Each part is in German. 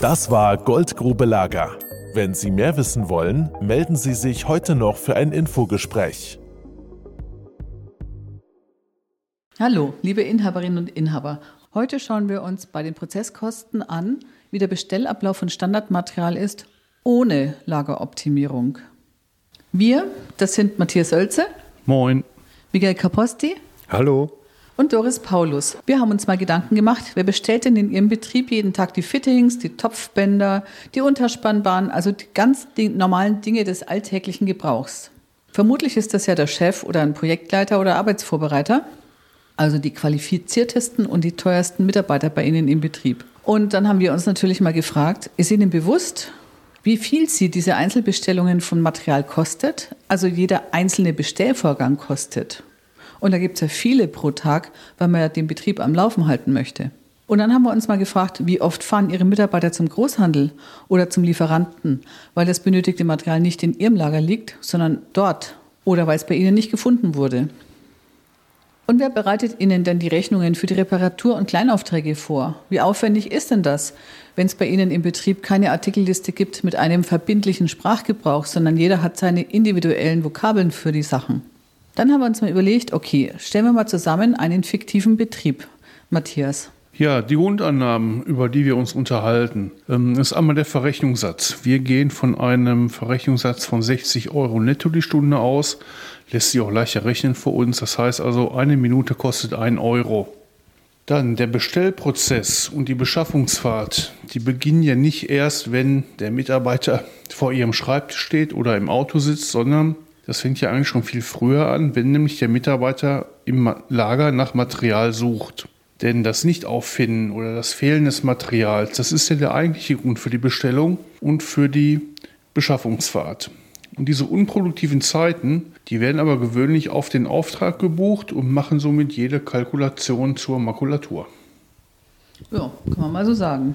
Das war Goldgrube Lager. Wenn Sie mehr wissen wollen, melden Sie sich heute noch für ein Infogespräch. Hallo, liebe Inhaberinnen und Inhaber. Heute schauen wir uns bei den Prozesskosten an, wie der Bestellablauf von Standardmaterial ist, ohne Lageroptimierung. Wir, das sind Matthias Oelze. Moin. Miguel Caposti. Hallo und Doris Paulus. Wir haben uns mal Gedanken gemacht, wer bestellt denn in Ihrem Betrieb jeden Tag die Fittings, die Topfbänder, die Unterspannbahnen, also die ganz normalen Dinge des alltäglichen Gebrauchs. Vermutlich ist das ja der Chef oder ein Projektleiter oder Arbeitsvorbereiter, also die qualifiziertesten und die teuersten Mitarbeiter bei Ihnen im Betrieb. Und dann haben wir uns natürlich mal gefragt, ist Ihnen bewusst, wie viel Sie diese Einzelbestellungen von Material kostet, also jeder einzelne Bestellvorgang kostet? Und da gibt es ja viele pro Tag, weil man ja den Betrieb am Laufen halten möchte. Und dann haben wir uns mal gefragt, wie oft fahren Ihre Mitarbeiter zum Großhandel oder zum Lieferanten, weil das benötigte Material nicht in Ihrem Lager liegt, sondern dort oder weil es bei Ihnen nicht gefunden wurde. Und wer bereitet Ihnen denn die Rechnungen für die Reparatur- und Kleinaufträge vor? Wie aufwendig ist denn das, wenn es bei Ihnen im Betrieb keine Artikelliste gibt mit einem verbindlichen Sprachgebrauch, sondern jeder hat seine individuellen Vokabeln für die Sachen? Dann haben wir uns mal überlegt, okay, stellen wir mal zusammen einen fiktiven Betrieb. Matthias. Ja, die Grundannahmen, über die wir uns unterhalten, ähm, ist einmal der Verrechnungssatz. Wir gehen von einem Verrechnungssatz von 60 Euro netto die Stunde aus. Lässt sich auch leichter rechnen für uns. Das heißt also, eine Minute kostet 1 Euro. Dann der Bestellprozess und die Beschaffungsfahrt, die beginnen ja nicht erst, wenn der Mitarbeiter vor ihrem Schreibtisch steht oder im Auto sitzt, sondern das fängt ja eigentlich schon viel früher an, wenn nämlich der Mitarbeiter im Lager nach Material sucht. Denn das Nicht-Auffinden oder das Fehlen des Materials, das ist ja der eigentliche Grund für die Bestellung und für die Beschaffungsfahrt. Und diese unproduktiven Zeiten, die werden aber gewöhnlich auf den Auftrag gebucht und machen somit jede Kalkulation zur Makulatur. Ja, kann man mal so sagen.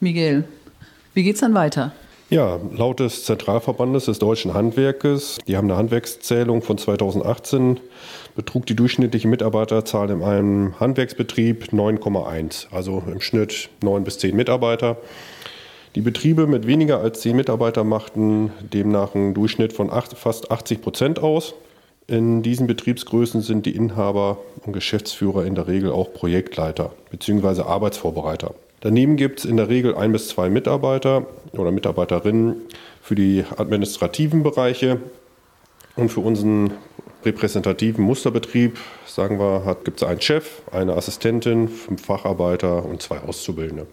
Miguel, wie geht's dann weiter? Ja, laut des Zentralverbandes des deutschen Handwerkes, die haben eine Handwerkszählung von 2018, betrug die durchschnittliche Mitarbeiterzahl in einem Handwerksbetrieb 9,1, also im Schnitt 9 bis 10 Mitarbeiter. Die Betriebe mit weniger als 10 Mitarbeiter machten demnach einen Durchschnitt von fast 80 Prozent aus. In diesen Betriebsgrößen sind die Inhaber und Geschäftsführer in der Regel auch Projektleiter bzw. Arbeitsvorbereiter. Daneben gibt es in der Regel ein bis zwei Mitarbeiter oder Mitarbeiterinnen für die administrativen Bereiche. Und für unseren repräsentativen Musterbetrieb, sagen wir, gibt es einen Chef, eine Assistentin, fünf Facharbeiter und zwei Auszubildende.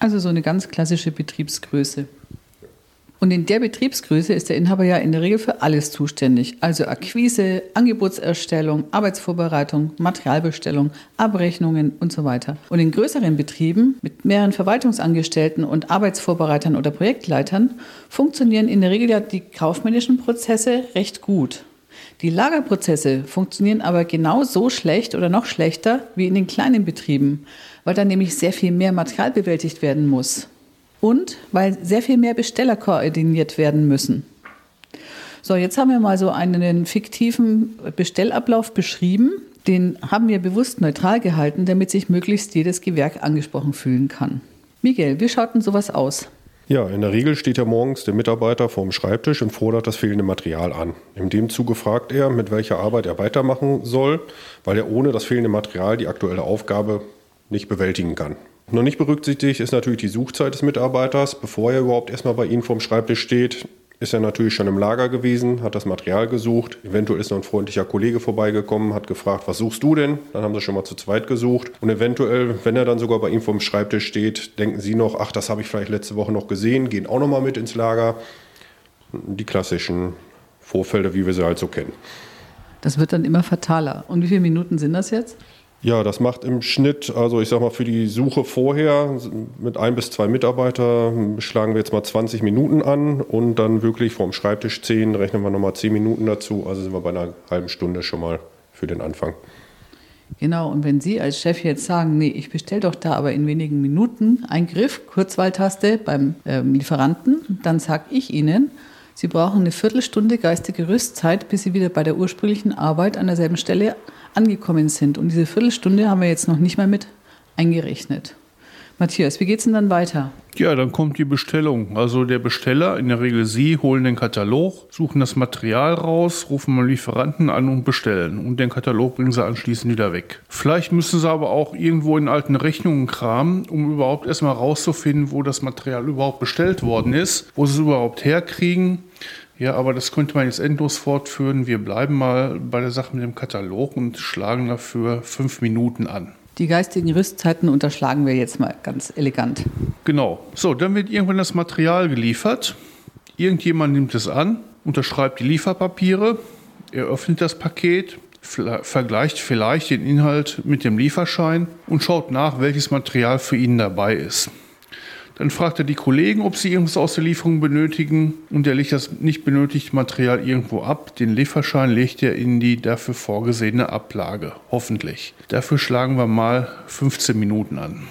Also so eine ganz klassische Betriebsgröße. Und in der Betriebsgröße ist der Inhaber ja in der Regel für alles zuständig. Also Akquise, Angebotserstellung, Arbeitsvorbereitung, Materialbestellung, Abrechnungen und so weiter. Und in größeren Betrieben mit mehreren Verwaltungsangestellten und Arbeitsvorbereitern oder Projektleitern funktionieren in der Regel ja die kaufmännischen Prozesse recht gut. Die Lagerprozesse funktionieren aber genauso schlecht oder noch schlechter wie in den kleinen Betrieben, weil da nämlich sehr viel mehr Material bewältigt werden muss und weil sehr viel mehr Besteller koordiniert werden müssen. So, jetzt haben wir mal so einen fiktiven Bestellablauf beschrieben. Den haben wir bewusst neutral gehalten, damit sich möglichst jedes Gewerk angesprochen fühlen kann. Miguel, wie schaut denn sowas aus? Ja, in der Regel steht ja morgens der Mitarbeiter vorm Schreibtisch und fordert das fehlende Material an. In dem Zuge fragt er, mit welcher Arbeit er weitermachen soll, weil er ohne das fehlende Material die aktuelle Aufgabe nicht bewältigen kann. Noch nicht berücksichtigt ist natürlich die Suchzeit des Mitarbeiters. Bevor er überhaupt erstmal bei Ihnen vorm Schreibtisch steht, ist er natürlich schon im Lager gewesen, hat das Material gesucht. Eventuell ist noch ein freundlicher Kollege vorbeigekommen, hat gefragt, was suchst du denn? Dann haben sie schon mal zu zweit gesucht. Und eventuell, wenn er dann sogar bei ihm vorm Schreibtisch steht, denken sie noch, ach, das habe ich vielleicht letzte Woche noch gesehen, gehen auch noch mal mit ins Lager. Die klassischen Vorfelder, wie wir sie halt so kennen. Das wird dann immer fataler. Und wie viele Minuten sind das jetzt? Ja, das macht im Schnitt, also ich sag mal, für die Suche vorher mit ein bis zwei Mitarbeitern schlagen wir jetzt mal 20 Minuten an und dann wirklich vorm Schreibtisch 10, rechnen wir nochmal 10 Minuten dazu. Also sind wir bei einer halben Stunde schon mal für den Anfang. Genau, und wenn Sie als Chef jetzt sagen, nee, ich bestelle doch da aber in wenigen Minuten einen Griff, Kurzwahltaste beim ähm, Lieferanten, dann sage ich Ihnen, Sie brauchen eine Viertelstunde geistige Rüstzeit, bis Sie wieder bei der ursprünglichen Arbeit an derselben Stelle angekommen sind. Und diese Viertelstunde haben wir jetzt noch nicht mal mit eingerechnet. Matthias, wie geht's denn dann weiter? Ja, dann kommt die Bestellung. Also der Besteller, in der Regel Sie, holen den Katalog, suchen das Material raus, rufen mal Lieferanten an und bestellen. Und den Katalog bringen Sie anschließend wieder weg. Vielleicht müssen Sie aber auch irgendwo in alten Rechnungen kramen, um überhaupt erstmal rauszufinden, wo das Material überhaupt bestellt worden ist, wo Sie es überhaupt herkriegen. Ja, aber das könnte man jetzt endlos fortführen. Wir bleiben mal bei der Sache mit dem Katalog und schlagen dafür fünf Minuten an. Die geistigen Rüstzeiten unterschlagen wir jetzt mal ganz elegant. Genau. So, dann wird irgendwann das Material geliefert. Irgendjemand nimmt es an, unterschreibt die Lieferpapiere, eröffnet das Paket, vergleicht vielleicht den Inhalt mit dem Lieferschein und schaut nach, welches Material für ihn dabei ist. Dann fragt er die Kollegen, ob sie irgendwas aus der Lieferung benötigen und er legt das nicht benötigte Material irgendwo ab. Den Lieferschein legt er in die dafür vorgesehene Ablage, hoffentlich. Dafür schlagen wir mal 15 Minuten an.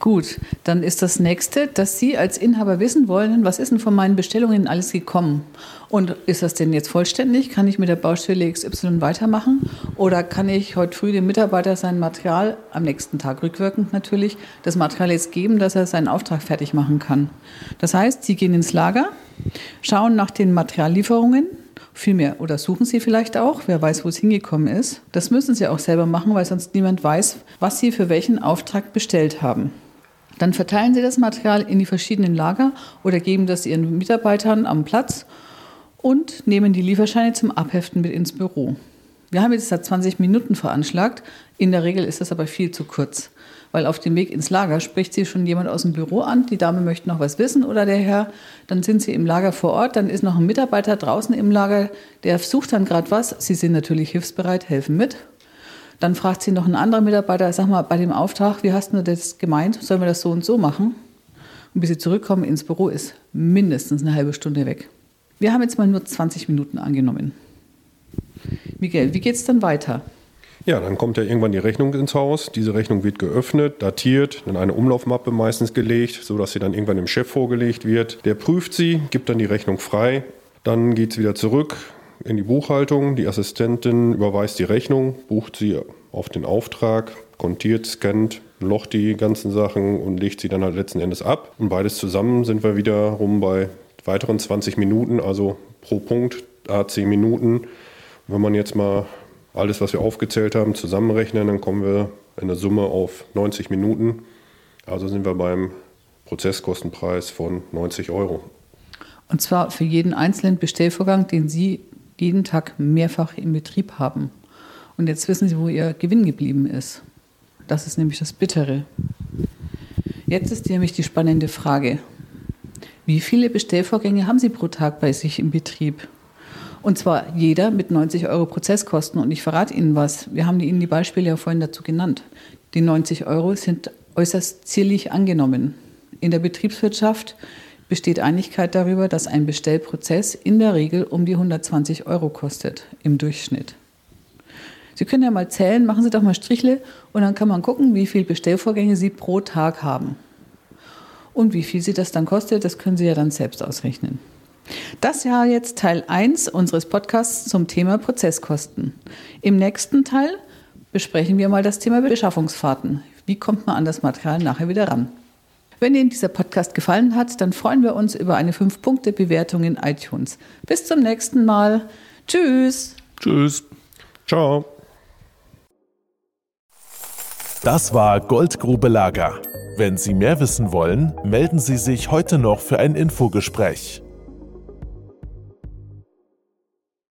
Gut, dann ist das nächste, dass Sie als Inhaber wissen wollen, was ist denn von meinen Bestellungen alles gekommen? Und ist das denn jetzt vollständig? Kann ich mit der Baustelle XY weitermachen? Oder kann ich heute früh dem Mitarbeiter sein Material, am nächsten Tag rückwirkend natürlich, das Material jetzt geben, dass er seinen Auftrag fertig machen kann? Das heißt, Sie gehen ins Lager, schauen nach den Materiallieferungen, Vielmehr, oder suchen Sie vielleicht auch, wer weiß, wo es hingekommen ist. Das müssen Sie auch selber machen, weil sonst niemand weiß, was Sie für welchen Auftrag bestellt haben. Dann verteilen Sie das Material in die verschiedenen Lager oder geben das Ihren Mitarbeitern am Platz und nehmen die Lieferscheine zum Abheften mit ins Büro. Wir haben jetzt seit 20 Minuten veranschlagt. In der Regel ist das aber viel zu kurz, weil auf dem Weg ins Lager spricht Sie schon jemand aus dem Büro an. Die Dame möchte noch was wissen oder der Herr. Dann sind Sie im Lager vor Ort. Dann ist noch ein Mitarbeiter draußen im Lager, der sucht dann gerade was. Sie sind natürlich hilfsbereit, helfen mit dann fragt sie noch ein anderer Mitarbeiter, sag mal, bei dem Auftrag, wie hast du das gemeint? Sollen wir das so und so machen? Und bis sie zurückkommen ins Büro, ist mindestens eine halbe Stunde weg. Wir haben jetzt mal nur 20 Minuten angenommen. Miguel, wie geht es dann weiter? Ja, dann kommt ja irgendwann die Rechnung ins Haus. Diese Rechnung wird geöffnet, datiert, in eine Umlaufmappe meistens gelegt, sodass sie dann irgendwann dem Chef vorgelegt wird. Der prüft sie, gibt dann die Rechnung frei. Dann geht es wieder zurück, in die Buchhaltung. Die Assistentin überweist die Rechnung, bucht sie auf den Auftrag, kontiert, scannt, locht die ganzen Sachen und legt sie dann halt letzten Endes ab. Und beides zusammen sind wir wiederum bei weiteren 20 Minuten, also pro Punkt a 10 Minuten. wenn man jetzt mal alles, was wir aufgezählt haben, zusammenrechnen, dann kommen wir in der Summe auf 90 Minuten. Also sind wir beim Prozesskostenpreis von 90 Euro. Und zwar für jeden einzelnen Bestellvorgang, den Sie jeden Tag mehrfach im Betrieb haben. Und jetzt wissen Sie, wo Ihr Gewinn geblieben ist. Das ist nämlich das Bittere. Jetzt ist nämlich die spannende Frage. Wie viele Bestellvorgänge haben Sie pro Tag bei sich im Betrieb? Und zwar jeder mit 90 Euro Prozesskosten. Und ich verrate Ihnen was. Wir haben Ihnen die Beispiele ja vorhin dazu genannt. Die 90 Euro sind äußerst zierlich angenommen. In der Betriebswirtschaft besteht Einigkeit darüber, dass ein Bestellprozess in der Regel um die 120 Euro kostet im Durchschnitt. Sie können ja mal zählen, machen Sie doch mal Strichle und dann kann man gucken, wie viele Bestellvorgänge Sie pro Tag haben. Und wie viel Sie das dann kostet, das können Sie ja dann selbst ausrechnen. Das war jetzt Teil 1 unseres Podcasts zum Thema Prozesskosten. Im nächsten Teil besprechen wir mal das Thema Beschaffungsfahrten. Wie kommt man an das Material nachher wieder ran? Wenn Ihnen dieser Podcast gefallen hat, dann freuen wir uns über eine 5-Punkte-Bewertung in iTunes. Bis zum nächsten Mal. Tschüss. Tschüss. Ciao. Das war Goldgrube Lager. Wenn Sie mehr wissen wollen, melden Sie sich heute noch für ein Infogespräch.